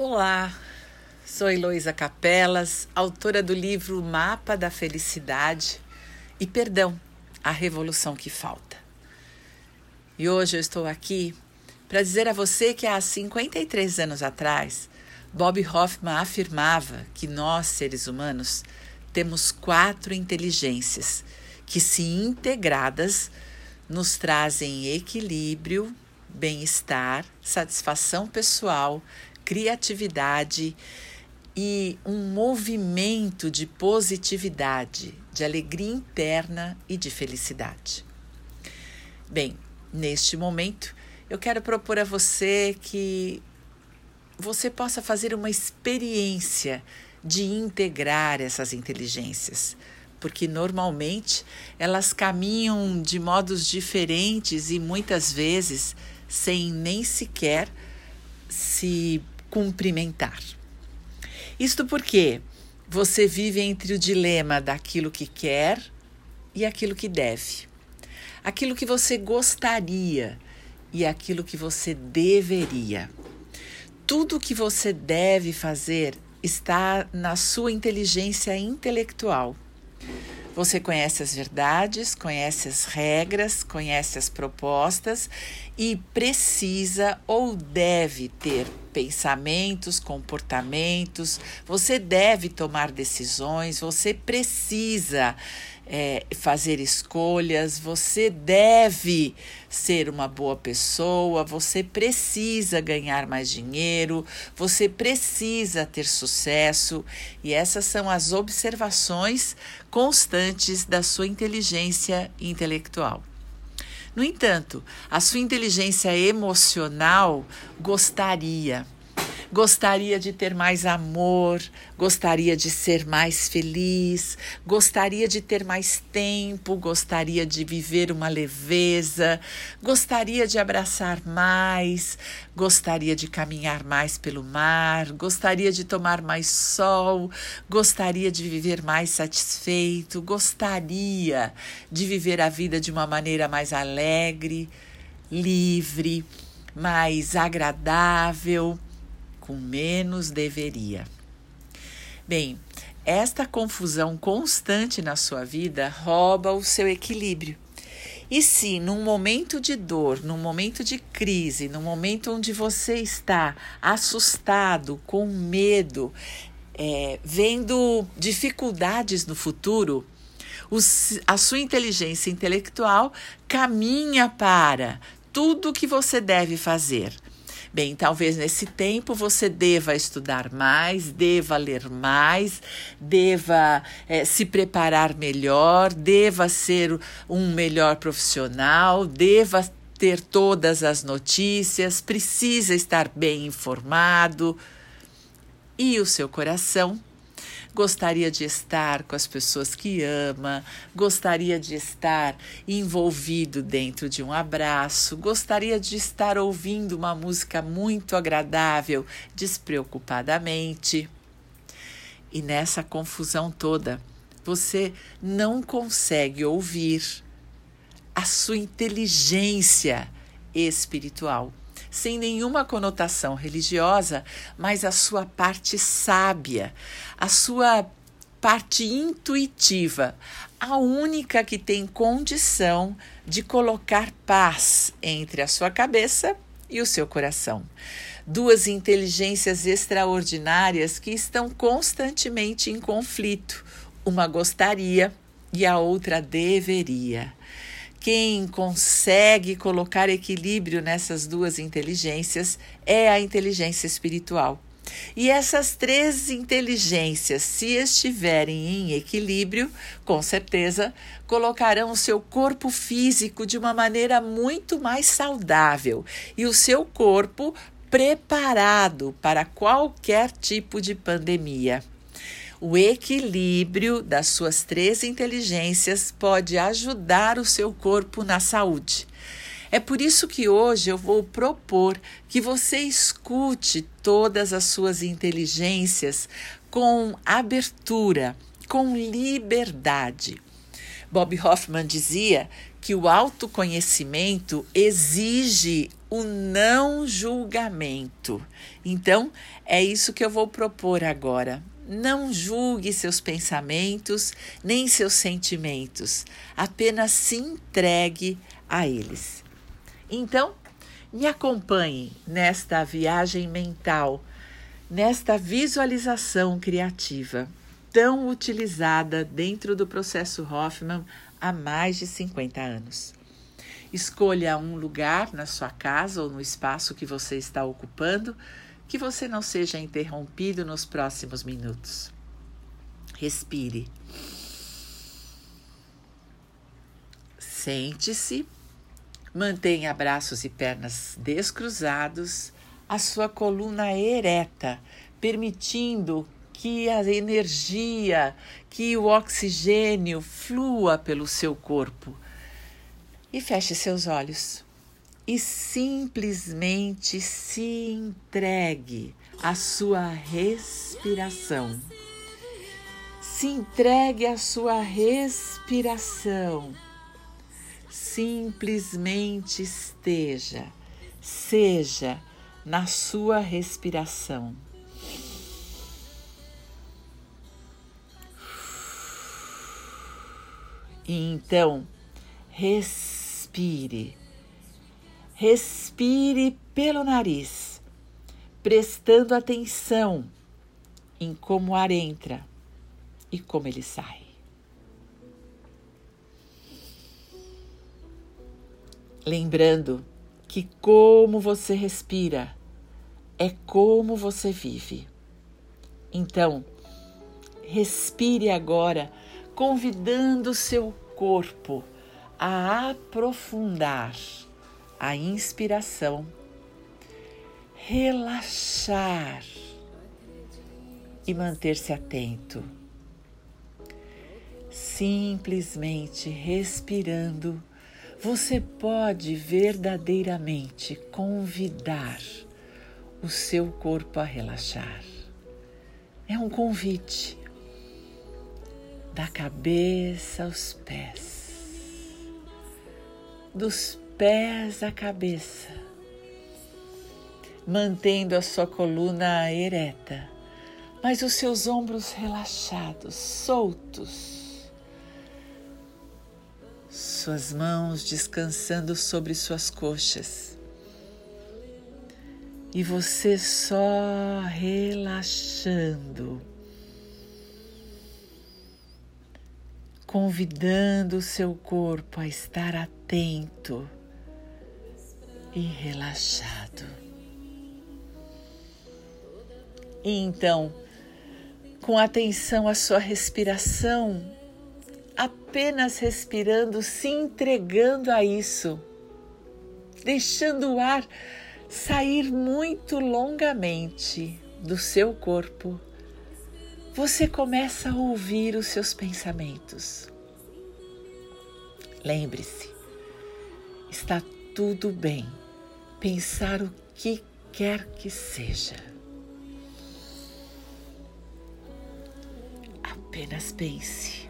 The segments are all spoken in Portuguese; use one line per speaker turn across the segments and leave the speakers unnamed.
Olá, sou Heloísa Capelas, autora do livro Mapa da Felicidade e Perdão, a Revolução que Falta. E hoje eu estou aqui para dizer a você que há 53 anos atrás, Bob Hoffman afirmava que nós, seres humanos, temos quatro inteligências que, se integradas, nos trazem equilíbrio, bem-estar, satisfação pessoal, criatividade e um movimento de positividade, de alegria interna e de felicidade. Bem, neste momento, eu quero propor a você que você possa fazer uma experiência de integrar essas inteligências, porque normalmente elas caminham de modos diferentes e muitas vezes sem nem sequer se cumprimentar. Isto porque você vive entre o dilema daquilo que quer e aquilo que deve. Aquilo que você gostaria e aquilo que você deveria. Tudo o que você deve fazer está na sua inteligência intelectual. Você conhece as verdades, conhece as regras, conhece as propostas e precisa ou deve ter pensamentos, comportamentos, você deve tomar decisões, você precisa é, fazer escolhas, você deve ser uma boa pessoa, você precisa ganhar mais dinheiro, você precisa ter sucesso, e essas são as observações constantes da sua inteligência intelectual. No entanto, a sua inteligência emocional gostaria gostaria de ter mais amor, gostaria de ser mais feliz, gostaria de ter mais tempo, gostaria de viver uma leveza, gostaria de abraçar mais, gostaria de caminhar mais pelo mar, gostaria de tomar mais sol, gostaria de viver mais satisfeito, gostaria de viver a vida de uma maneira mais alegre, livre, mais agradável com menos deveria. Bem, esta confusão constante na sua vida rouba o seu equilíbrio. E se num momento de dor, num momento de crise, num momento onde você está assustado, com medo, é, vendo dificuldades no futuro, os, a sua inteligência intelectual caminha para tudo o que você deve fazer Bem, talvez nesse tempo você deva estudar mais, deva ler mais, deva é, se preparar melhor, deva ser um melhor profissional, deva ter todas as notícias, precisa estar bem informado. E o seu coração gostaria de estar com as pessoas que ama, gostaria de estar envolvido dentro de um abraço, gostaria de estar ouvindo uma música muito agradável, despreocupadamente. E nessa confusão toda, você não consegue ouvir a sua inteligência espiritual sem nenhuma conotação religiosa, mas a sua parte sábia, a sua parte intuitiva, a única que tem condição de colocar paz entre a sua cabeça e o seu coração. Duas inteligências extraordinárias que estão constantemente em conflito. Uma gostaria e a outra deveria. Quem consegue colocar equilíbrio nessas duas inteligências é a inteligência espiritual. E essas três inteligências, se estiverem em equilíbrio, com certeza colocarão o seu corpo físico de uma maneira muito mais saudável e o seu corpo preparado para qualquer tipo de pandemia. O equilíbrio das suas três inteligências pode ajudar o seu corpo na saúde. É por isso que hoje eu vou propor que você escute todas as suas inteligências com abertura, com liberdade. Bob Hoffman dizia que o autoconhecimento exige o não julgamento. Então, é isso que eu vou propor agora. Não julgue seus pensamentos nem seus sentimentos, apenas se entregue a eles. Então, me acompanhe nesta viagem mental, nesta visualização criativa, tão utilizada dentro do processo Hoffman há mais de 50 anos. Escolha um lugar na sua casa ou no espaço que você está ocupando que você não seja interrompido nos próximos minutos. Respire. Sente-se, mantenha braços e pernas descruzados, a sua coluna ereta, permitindo que a energia, que o oxigênio flua pelo seu corpo e feche seus olhos e simplesmente se entregue à sua respiração. Se entregue à sua respiração. Simplesmente esteja, seja na sua respiração. E então, respire respire. Pelo nariz, prestando atenção em como o ar entra e como ele sai. Lembrando que como você respira é como você vive. Então, respire agora, convidando o seu corpo a aprofundar a inspiração, relaxar e manter-se atento. Simplesmente respirando, você pode verdadeiramente convidar o seu corpo a relaxar. É um convite da cabeça aos pés dos pés à cabeça, mantendo a sua coluna ereta, mas os seus ombros relaxados, soltos, suas mãos descansando sobre suas coxas. E você só relaxando convidando o seu corpo a estar atento e relaxado. E então, com atenção à sua respiração, apenas respirando, se entregando a isso, deixando o ar sair muito longamente do seu corpo você começa a ouvir os seus pensamentos. Lembre-se, está tudo bem pensar o que quer que seja. Apenas pense.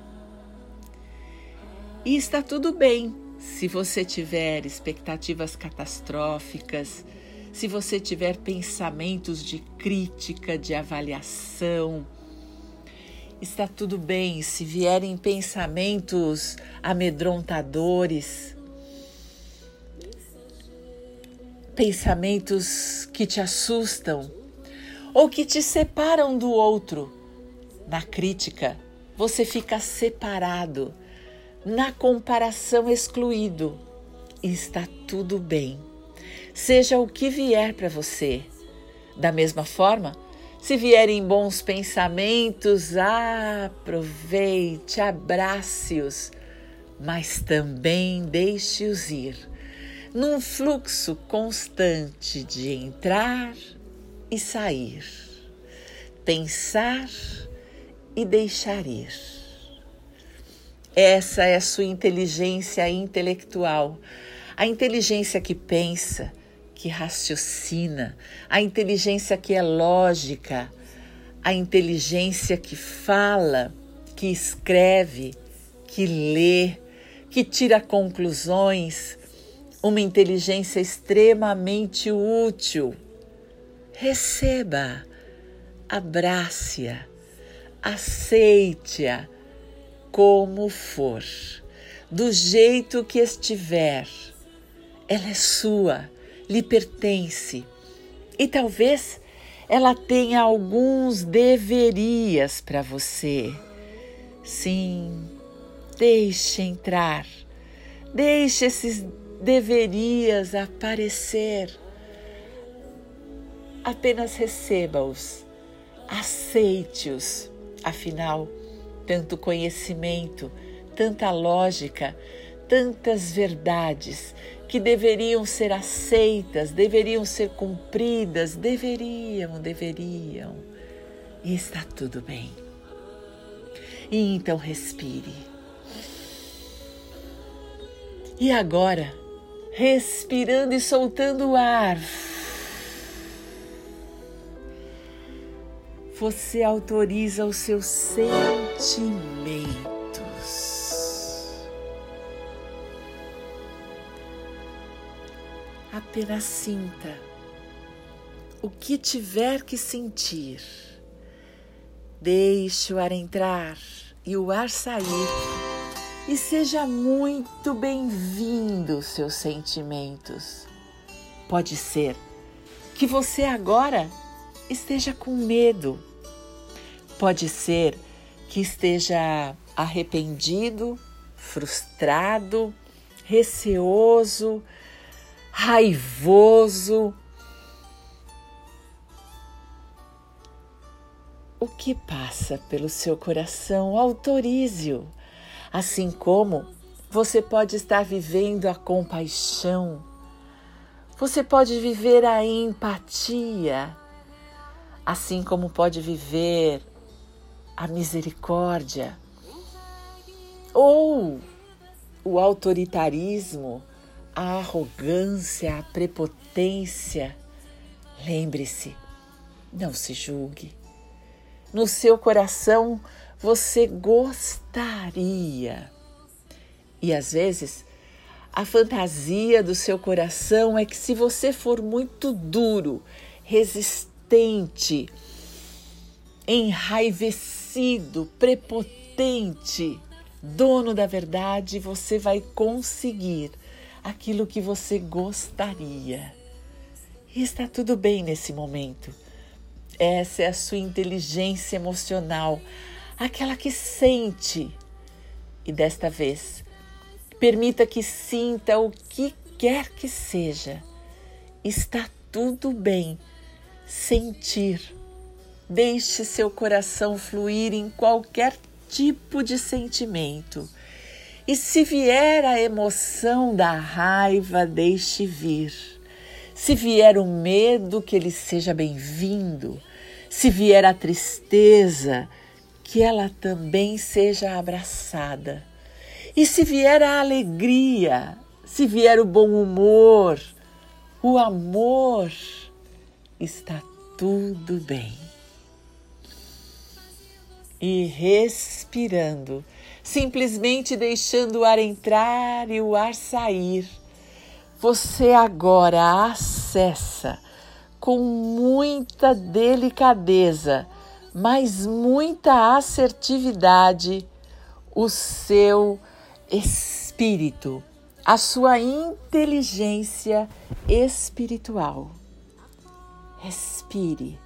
E está tudo bem se você tiver expectativas catastróficas, se você tiver pensamentos de crítica, de avaliação Está tudo bem se vierem pensamentos amedrontadores, pensamentos que te assustam ou que te separam do outro. Na crítica, você fica separado, na comparação, excluído. E está tudo bem. Seja o que vier para você. Da mesma forma, se vierem bons pensamentos, aproveite, abrace-os, mas também deixe-os ir, num fluxo constante de entrar e sair, pensar e deixar ir. Essa é a sua inteligência intelectual, a inteligência que pensa, que raciocina, a inteligência que é lógica, a inteligência que fala, que escreve, que lê, que tira conclusões, uma inteligência extremamente útil. Receba, abrace-a, aceite-a como for, do jeito que estiver. Ela é sua, lhe pertence e talvez ela tenha alguns deverias para você. Sim, deixe entrar, deixe esses deverias aparecer. Apenas receba-os, aceite-os. Afinal, tanto conhecimento, tanta lógica, tantas verdades que deveriam ser aceitas, deveriam ser cumpridas, deveriam, deveriam. E está tudo bem. E então respire. E agora, respirando e soltando o ar, você autoriza os seus sentimentos apenas sinta o que tiver que sentir. Deixe o ar entrar e o ar sair. E seja muito bem-vindo seus sentimentos. Pode ser que você agora esteja com medo. Pode ser que esteja arrependido, frustrado, receoso, raivoso. O que passa pelo seu coração, autorize-o. Assim como você pode estar vivendo a compaixão, você pode viver a empatia, assim como pode viver a misericórdia ou o autoritarismo a arrogância, a prepotência. Lembre-se, não se julgue. No seu coração você gostaria. E às vezes a fantasia do seu coração é que se você for muito duro, resistente, enraivecido, prepotente, dono da verdade, você vai conseguir aquilo que você gostaria. E está tudo bem nesse momento. Essa é a sua inteligência emocional, aquela que sente. E desta vez, permita que sinta o que quer que seja. Está tudo bem sentir. Deixe seu coração fluir em qualquer tipo de sentimento e se vier a emoção da raiva, deixe vir. Se vier o medo, que ele seja bem-vindo. Se vier a tristeza, que ela também seja abraçada. E se vier a alegria, se vier o bom humor, o amor, está tudo bem. E respirando, simplesmente deixando o ar entrar e o ar sair. Você agora acessa com muita delicadeza, mas muita assertividade o seu espírito, a sua inteligência espiritual. Respire.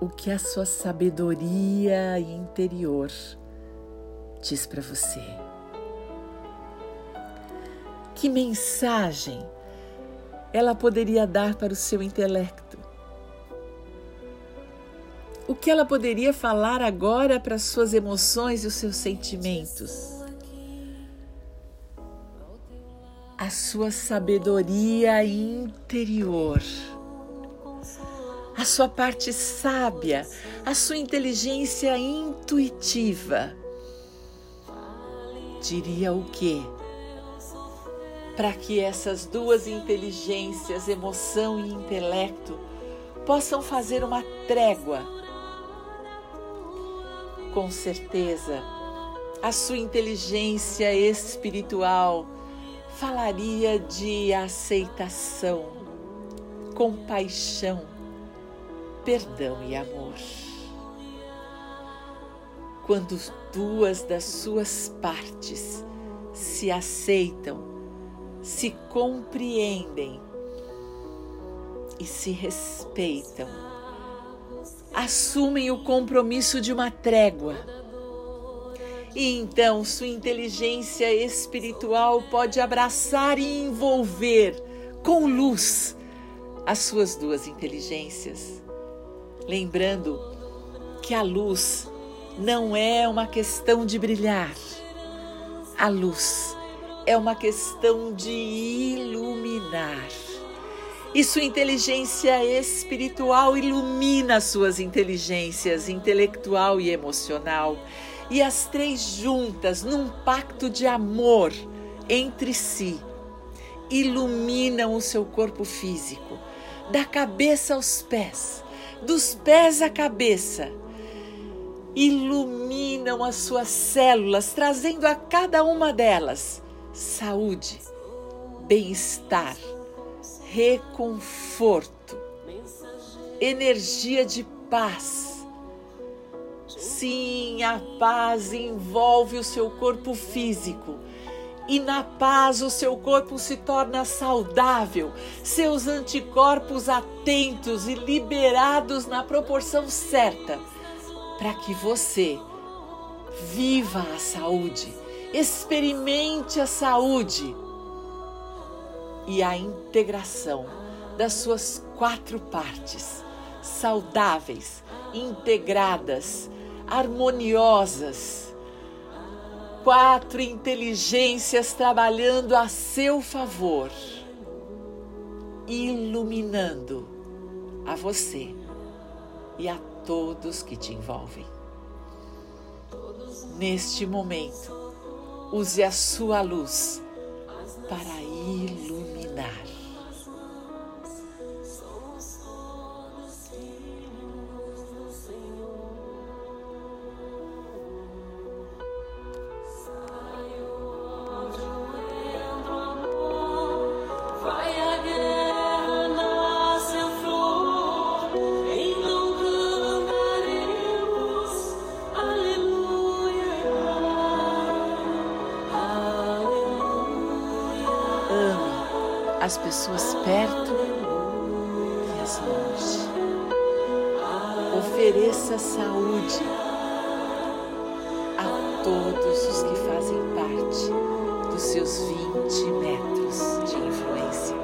o que a sua sabedoria interior diz para você. Que mensagem ela poderia dar para o seu intelecto? O que ela poderia falar agora para as suas emoções e os seus sentimentos? A sua sabedoria interior a sua parte sábia, a sua inteligência intuitiva. Diria o quê? Para que essas duas inteligências, emoção e intelecto, possam fazer uma trégua Com certeza, a sua inteligência espiritual falaria de aceitação, compaixão, perdão e amor. Quando duas das suas partes se aceitam, se compreendem e se respeitam, assumem o compromisso de uma trégua. E então sua inteligência espiritual pode abraçar e envolver com luz as suas duas inteligências. Lembrando que a luz não é uma questão de brilhar, a luz é uma questão de iluminar. E sua inteligência espiritual ilumina suas inteligências intelectual e emocional. E as três juntas, num pacto de amor entre si, iluminam o seu corpo físico, da cabeça aos pés, dos pés à cabeça. Iluminam as suas células, trazendo a cada uma delas saúde, bem-estar reconforto, energia de paz. Sim, a paz envolve o seu corpo físico. E na paz o seu corpo se torna saudável, seus anticorpos atentos e liberados na proporção certa, para que você viva a saúde, experimente a saúde e a integração das suas quatro partes, saudáveis, integradas, harmoniosas. Quatro inteligências trabalhando a seu favor, iluminando a você e a todos que te envolvem. Neste momento, use a sua luz para iluminar. as pessoas perto e as longe. Ofereça saúde a todos os que fazem parte dos seus 20 metros de influência.